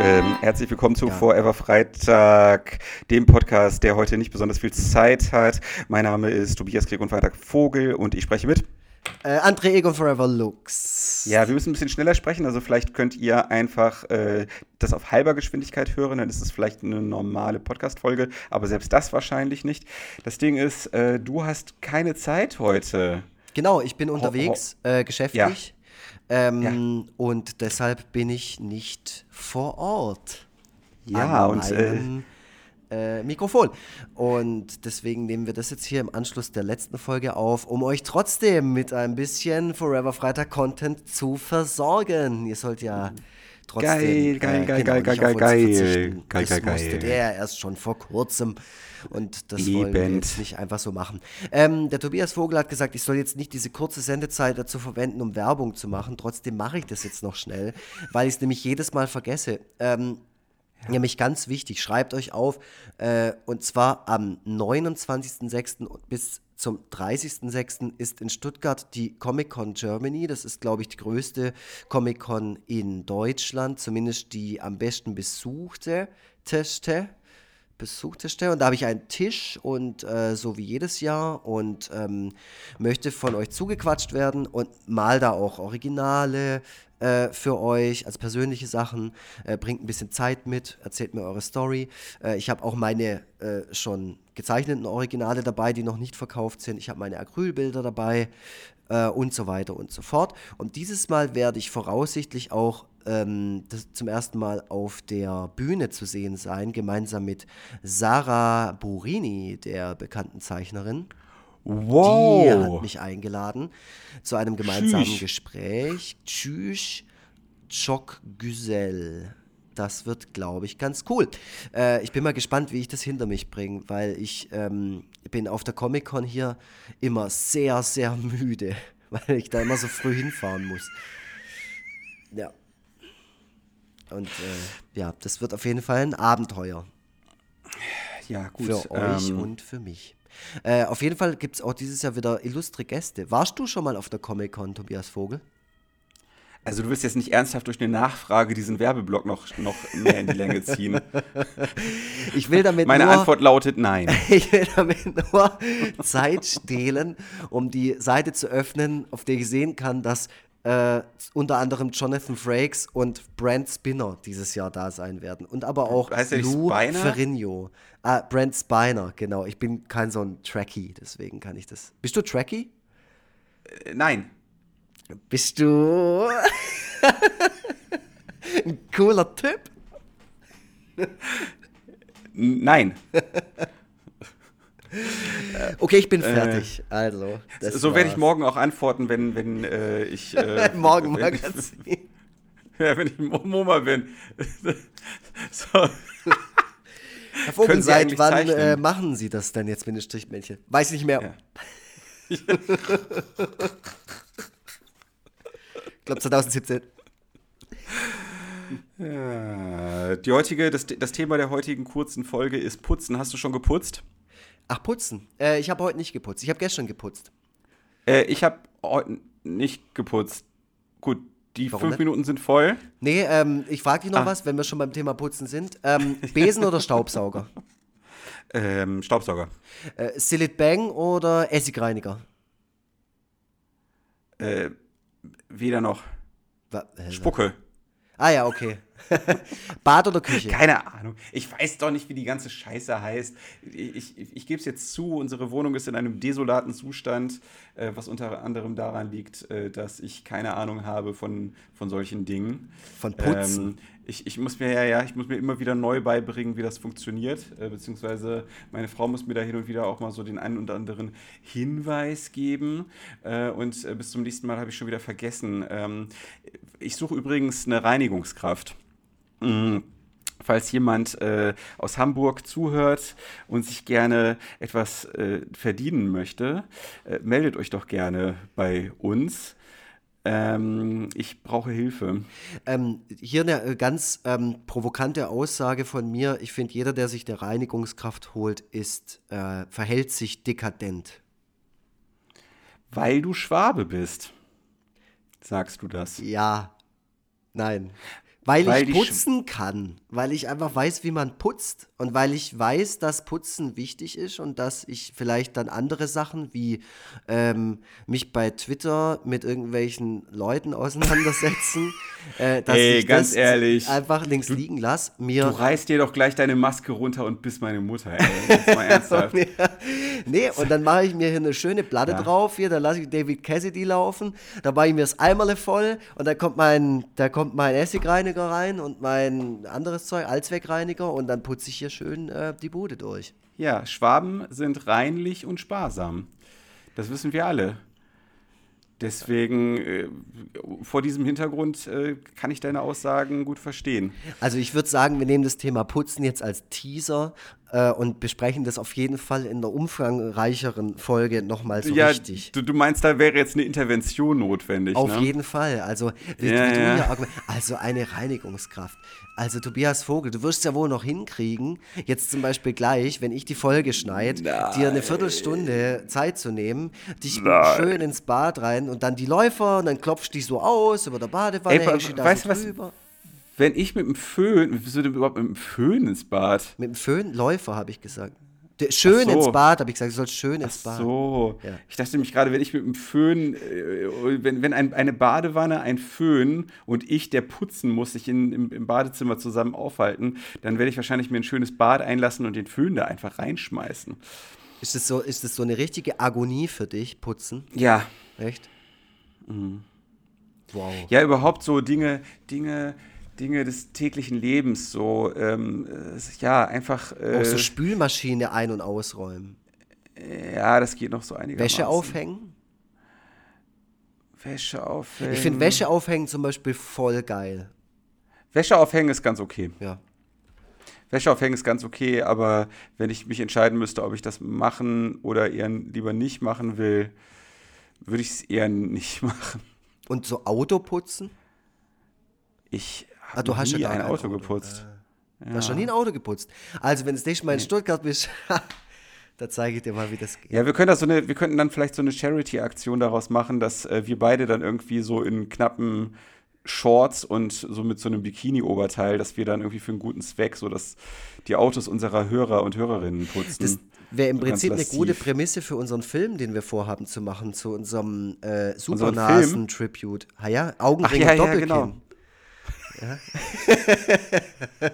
Ähm, herzlich willkommen zu ja. Forever Freitag, dem Podcast, der heute nicht besonders viel Zeit hat. Mein Name ist Tobias Krieg und Freitag Vogel und ich spreche mit. Äh, André Egon Forever Lux. Ja, wir müssen ein bisschen schneller sprechen, also vielleicht könnt ihr einfach äh, das auf halber Geschwindigkeit hören, dann ist es vielleicht eine normale Podcast-Folge, aber selbst das wahrscheinlich nicht. Das Ding ist, äh, du hast keine Zeit heute. Genau, ich bin unterwegs, ho, ho. Äh, geschäftlich. Ja. Ähm, ja. Und deshalb bin ich nicht vor Ort. Ja, und äh, äh, Mikrofon. Und deswegen nehmen wir das jetzt hier im Anschluss der letzten Folge auf, um euch trotzdem mit ein bisschen Forever Freitag Content zu versorgen. Ihr sollt ja trotzdem. Geil, geil, äh, geil, genau, geil, geil, geil, geil, geil, geil, geil. Der erst schon vor kurzem. Und das Eben. wollen wir jetzt nicht einfach so machen. Ähm, der Tobias Vogel hat gesagt, ich soll jetzt nicht diese kurze Sendezeit dazu verwenden, um Werbung zu machen. Trotzdem mache ich das jetzt noch schnell, weil ich es nämlich jedes Mal vergesse. Ähm, ja. Nämlich ganz wichtig, schreibt euch auf, äh, und zwar am 29.06. bis zum 30.06. ist in Stuttgart die Comic-Con Germany. Das ist, glaube ich, die größte Comic-Con in Deutschland, zumindest die am besten besuchte. Teste besuchte. Und da habe ich einen Tisch und äh, so wie jedes Jahr und ähm, möchte von euch zugequatscht werden und mal da auch Originale äh, für euch, als persönliche Sachen. Äh, bringt ein bisschen Zeit mit, erzählt mir eure Story. Äh, ich habe auch meine äh, schon gezeichneten Originale dabei, die noch nicht verkauft sind. Ich habe meine Acrylbilder dabei äh, und so weiter und so fort. Und dieses Mal werde ich voraussichtlich auch ähm, zum ersten Mal auf der Bühne zu sehen sein, gemeinsam mit Sarah Burini, der bekannten Zeichnerin. Wow. Die hat mich eingeladen zu einem gemeinsamen Tschüss. Gespräch. Tschüss, Chok Güzel. Das wird, glaube ich, ganz cool. Äh, ich bin mal gespannt, wie ich das hinter mich bringe, weil ich ähm, bin auf der Comic-Con hier immer sehr, sehr müde, weil ich da immer so früh hinfahren muss. Ja. Und äh, ja, das wird auf jeden Fall ein Abenteuer. Ja, gut. Für euch ähm, und für mich. Äh, auf jeden Fall gibt es auch dieses Jahr wieder illustre Gäste. Warst du schon mal auf der Comic-Con, Tobias Vogel? Also du willst jetzt nicht ernsthaft durch eine Nachfrage diesen Werbeblock noch, noch mehr in die Länge ziehen. Ich will damit Meine nur, Antwort lautet nein. Ich will damit nur Zeit stehlen, um die Seite zu öffnen, auf der ich sehen kann, dass äh, unter anderem Jonathan Frakes und Brent Spinner dieses Jahr da sein werden. Und aber auch heißt Lou Ferrigno. Ah, Brent Spiner, genau. Ich bin kein so ein Trekkie, deswegen kann ich das. Bist du Trekkie? Äh, nein. Bist du ein cooler Typ? Nein. Okay, ich bin äh, fertig. Äh, also. so werde ich morgen auch antworten, wenn, wenn äh, ich. Äh, morgen Magazin. ja, wenn ich MoMA bin. so. Herr Vogel, seit wann äh, machen Sie das denn jetzt mit den Strichmännchen? Weiß ich nicht mehr. Ja. ich glaube 2017. Ja, die heutige, das, das Thema der heutigen kurzen Folge ist Putzen. Hast du schon geputzt? Ach, putzen. Äh, ich habe heute nicht geputzt. Ich habe gestern geputzt. Äh, ich habe heute nicht geputzt. Gut, die Warum fünf nicht? Minuten sind voll. Nee, ähm, ich frage dich noch ah. was, wenn wir schon beim Thema Putzen sind. Ähm, Besen oder Staubsauger? Ähm, Staubsauger. Äh, Silit Bang oder Essigreiniger? Äh, weder noch. Wa äh, Spucke. Ah ja, okay. Bad oder Küche? Keine Ahnung. Ich weiß doch nicht, wie die ganze Scheiße heißt. Ich, ich, ich gebe es jetzt zu, unsere Wohnung ist in einem desolaten Zustand, äh, was unter anderem daran liegt, äh, dass ich keine Ahnung habe von, von solchen Dingen. Von Putzen? Ähm, ich, ich muss mir ja, ja, ich muss mir immer wieder neu beibringen, wie das funktioniert. Äh, beziehungsweise meine Frau muss mir da hin und wieder auch mal so den einen oder anderen Hinweis geben. Äh, und äh, bis zum nächsten Mal habe ich schon wieder vergessen. Ähm, ich suche übrigens eine Reinigungskraft. Mhm. Falls jemand äh, aus Hamburg zuhört und sich gerne etwas äh, verdienen möchte, äh, meldet euch doch gerne bei uns. Ähm, ich brauche Hilfe. Ähm, hier eine äh, ganz ähm, provokante Aussage von mir. Ich finde, jeder, der sich der Reinigungskraft holt, ist, äh, verhält sich dekadent. Weil du Schwabe bist. Sagst du das? Ja. Nein. Weil, weil ich putzen kann, weil ich einfach weiß, wie man putzt und weil ich weiß, dass Putzen wichtig ist und dass ich vielleicht dann andere Sachen wie ähm, mich bei Twitter mit irgendwelchen Leuten auseinandersetzen, äh, dass Ey, ich ganz ehrlich, einfach links du, liegen lasse. du reißt dir doch gleich deine Maske runter und bist meine Mutter. Ey. Jetzt mal ernsthaft. Nee, und dann mache ich mir hier eine schöne Platte ja. drauf, hier, dann lasse ich David Cassidy laufen, da mache ich mir das Eimerle voll und dann kommt mein, da kommt mein Essigreiniger Reiniger rein und mein anderes Zeug, Allzweckreiniger und dann putze ich hier schön äh, die Bude durch. Ja, Schwaben sind reinlich und sparsam. Das wissen wir alle. Deswegen, äh, vor diesem Hintergrund äh, kann ich deine Aussagen gut verstehen. Also ich würde sagen, wir nehmen das Thema Putzen jetzt als Teaser äh, und besprechen das auf jeden Fall in der umfangreicheren Folge nochmal so ja, richtig. Du, du meinst, da wäre jetzt eine Intervention notwendig. Auf ne? jeden Fall. Also, wie, ja, wie ja. also eine Reinigungskraft. Also Tobias Vogel, du wirst ja wohl noch hinkriegen, jetzt zum Beispiel gleich, wenn ich die Folge schneide, dir eine Viertelstunde Zeit zu nehmen, dich Nein. schön ins Bad rein und dann die Läufer und dann klopfst du dich so aus über der Badewanne, Ey, weißt du was? Wenn ich mit dem Föhn, wieso denn überhaupt mit dem Föhn ins Bad? Mit dem Föhn? Läufer, habe ich gesagt. Schön so. ins Bad, habe ich gesagt, du sollst schön ins Bad. Ach so. Ja. Ich dachte nämlich gerade, wenn ich mit dem Föhn, äh, wenn, wenn ein, eine Badewanne, ein Föhn und ich, der putzen muss, sich in, im, im, Badezimmer zusammen aufhalten, dann werde ich wahrscheinlich mir ein schönes Bad einlassen und den Föhn da einfach reinschmeißen. Ist das so, ist das so eine richtige Agonie für dich, putzen? Ja. Echt? Mhm. Wow. Ja, überhaupt so Dinge, Dinge, Dinge des täglichen Lebens, so, ähm, ja, einfach. Äh, Auch so Spülmaschine ein- und ausräumen. Ja, das geht noch so einigermaßen. Wäsche aufhängen? Wäsche aufhängen. Ich finde Wäsche aufhängen zum Beispiel voll geil. Wäsche aufhängen ist ganz okay. Ja. Wäsche aufhängen ist ganz okay, aber wenn ich mich entscheiden müsste, ob ich das machen oder eher lieber nicht machen will, würde ich es eher nicht machen. Und so Auto putzen? Ich Ah, du hast nie ja ein Auto, Auto geputzt. Äh, ja. Du hast schon nie ein Auto geputzt. Also, wenn du das nächste Mal in Stuttgart bist, da zeige ich dir mal, wie das geht. Ja, wir können das so eine, wir könnten dann vielleicht so eine Charity-Aktion daraus machen, dass äh, wir beide dann irgendwie so in knappen Shorts und so mit so einem Bikini-Oberteil, dass wir dann irgendwie für einen guten Zweck so dass die Autos unserer Hörer und Hörerinnen putzen. Das wäre im Prinzip eine gute Prämisse für unseren Film, den wir vorhaben zu machen, zu unserem äh, Supernasen-Tribute. Ah ja, Augenringe Ach, ja, Doppelkinn. Ja, genau. Ja?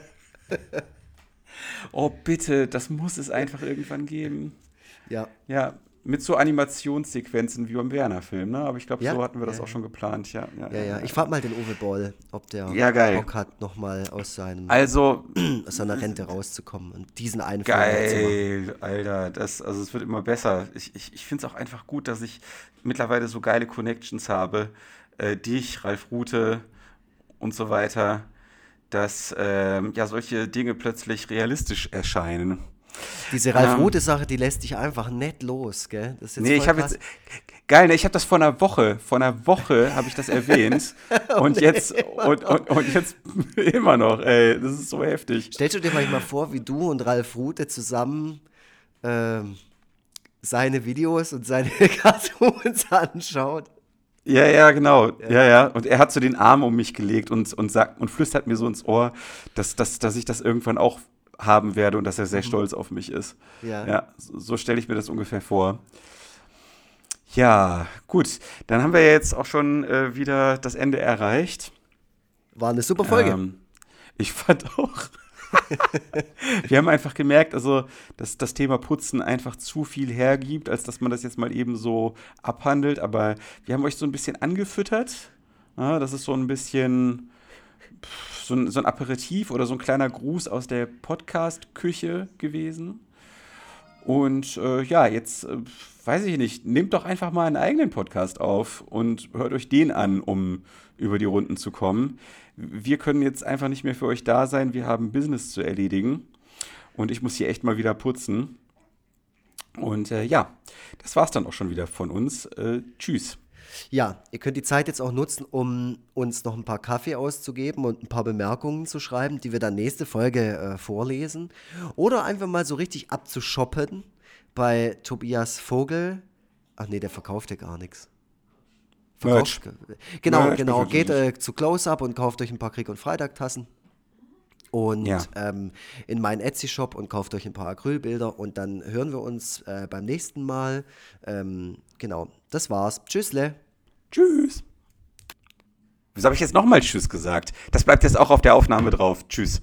oh, bitte, das muss es einfach irgendwann geben. Ja. Ja, mit so Animationssequenzen wie beim Werner-Film, ne? Aber ich glaube, ja? so hatten wir das ja, auch schon geplant, ja. Ja, ja. Ich frage mal den Uwe Boll, ob der. Bock hat, nochmal aus, also, aus seiner Rente rauszukommen und diesen einen Geil, zu machen. Alter. Das, also es wird immer besser. Ich, ich, ich finde es auch einfach gut, dass ich mittlerweile so geile Connections habe. Äh, dich, Ralf Rute, und so weiter, dass ähm, ja solche Dinge plötzlich realistisch erscheinen. Diese Ralf ähm, die lässt dich einfach nett los, gell? Das nee, ich habe jetzt geil, ne, ich habe das vor einer Woche, vor einer Woche habe ich das erwähnt und, und jetzt und, und, und, jetzt immer noch, ey, das ist so heftig. Stellst du dir mal vor, wie du und Ralf Rute zusammen ähm, seine Videos und seine Cartoons anschaut? Ja, ja, genau. Ja. ja. Und er hat so den Arm um mich gelegt und, und, sagt, und flüstert mir so ins Ohr, dass, dass, dass ich das irgendwann auch haben werde und dass er sehr mhm. stolz auf mich ist. Ja. Ja, so, so stelle ich mir das ungefähr vor. Ja, gut. Dann haben wir jetzt auch schon äh, wieder das Ende erreicht. War eine super Folge. Ähm, ich fand auch. wir haben einfach gemerkt, also, dass das Thema Putzen einfach zu viel hergibt, als dass man das jetzt mal eben so abhandelt. Aber wir haben euch so ein bisschen angefüttert. Ja, das ist so ein bisschen so ein, so ein Aperitif oder so ein kleiner Gruß aus der Podcast-Küche gewesen. Und äh, ja, jetzt äh, weiß ich nicht, nehmt doch einfach mal einen eigenen Podcast auf und hört euch den an, um über die Runden zu kommen wir können jetzt einfach nicht mehr für euch da sein, wir haben Business zu erledigen und ich muss hier echt mal wieder putzen. Und äh, ja, das war's dann auch schon wieder von uns. Äh, tschüss. Ja, ihr könnt die Zeit jetzt auch nutzen, um uns noch ein paar Kaffee auszugeben und ein paar Bemerkungen zu schreiben, die wir dann nächste Folge äh, vorlesen. Oder einfach mal so richtig abzushoppen bei Tobias Vogel. Ach nee, der verkauft ja gar nichts. verkauft, genau, Merch, genau, geht äh, zu Close-Up und kauft euch ein paar Krieg- und Freitag-Tassen und ja. ähm, in meinen Etsy-Shop und kauft euch ein paar Acrylbilder und dann hören wir uns äh, beim nächsten Mal. Ähm, genau, das war's. Tschüssle. Tschüss. Wieso habe ich jetzt nochmal Tschüss gesagt? Das bleibt jetzt auch auf der Aufnahme drauf. Tschüss.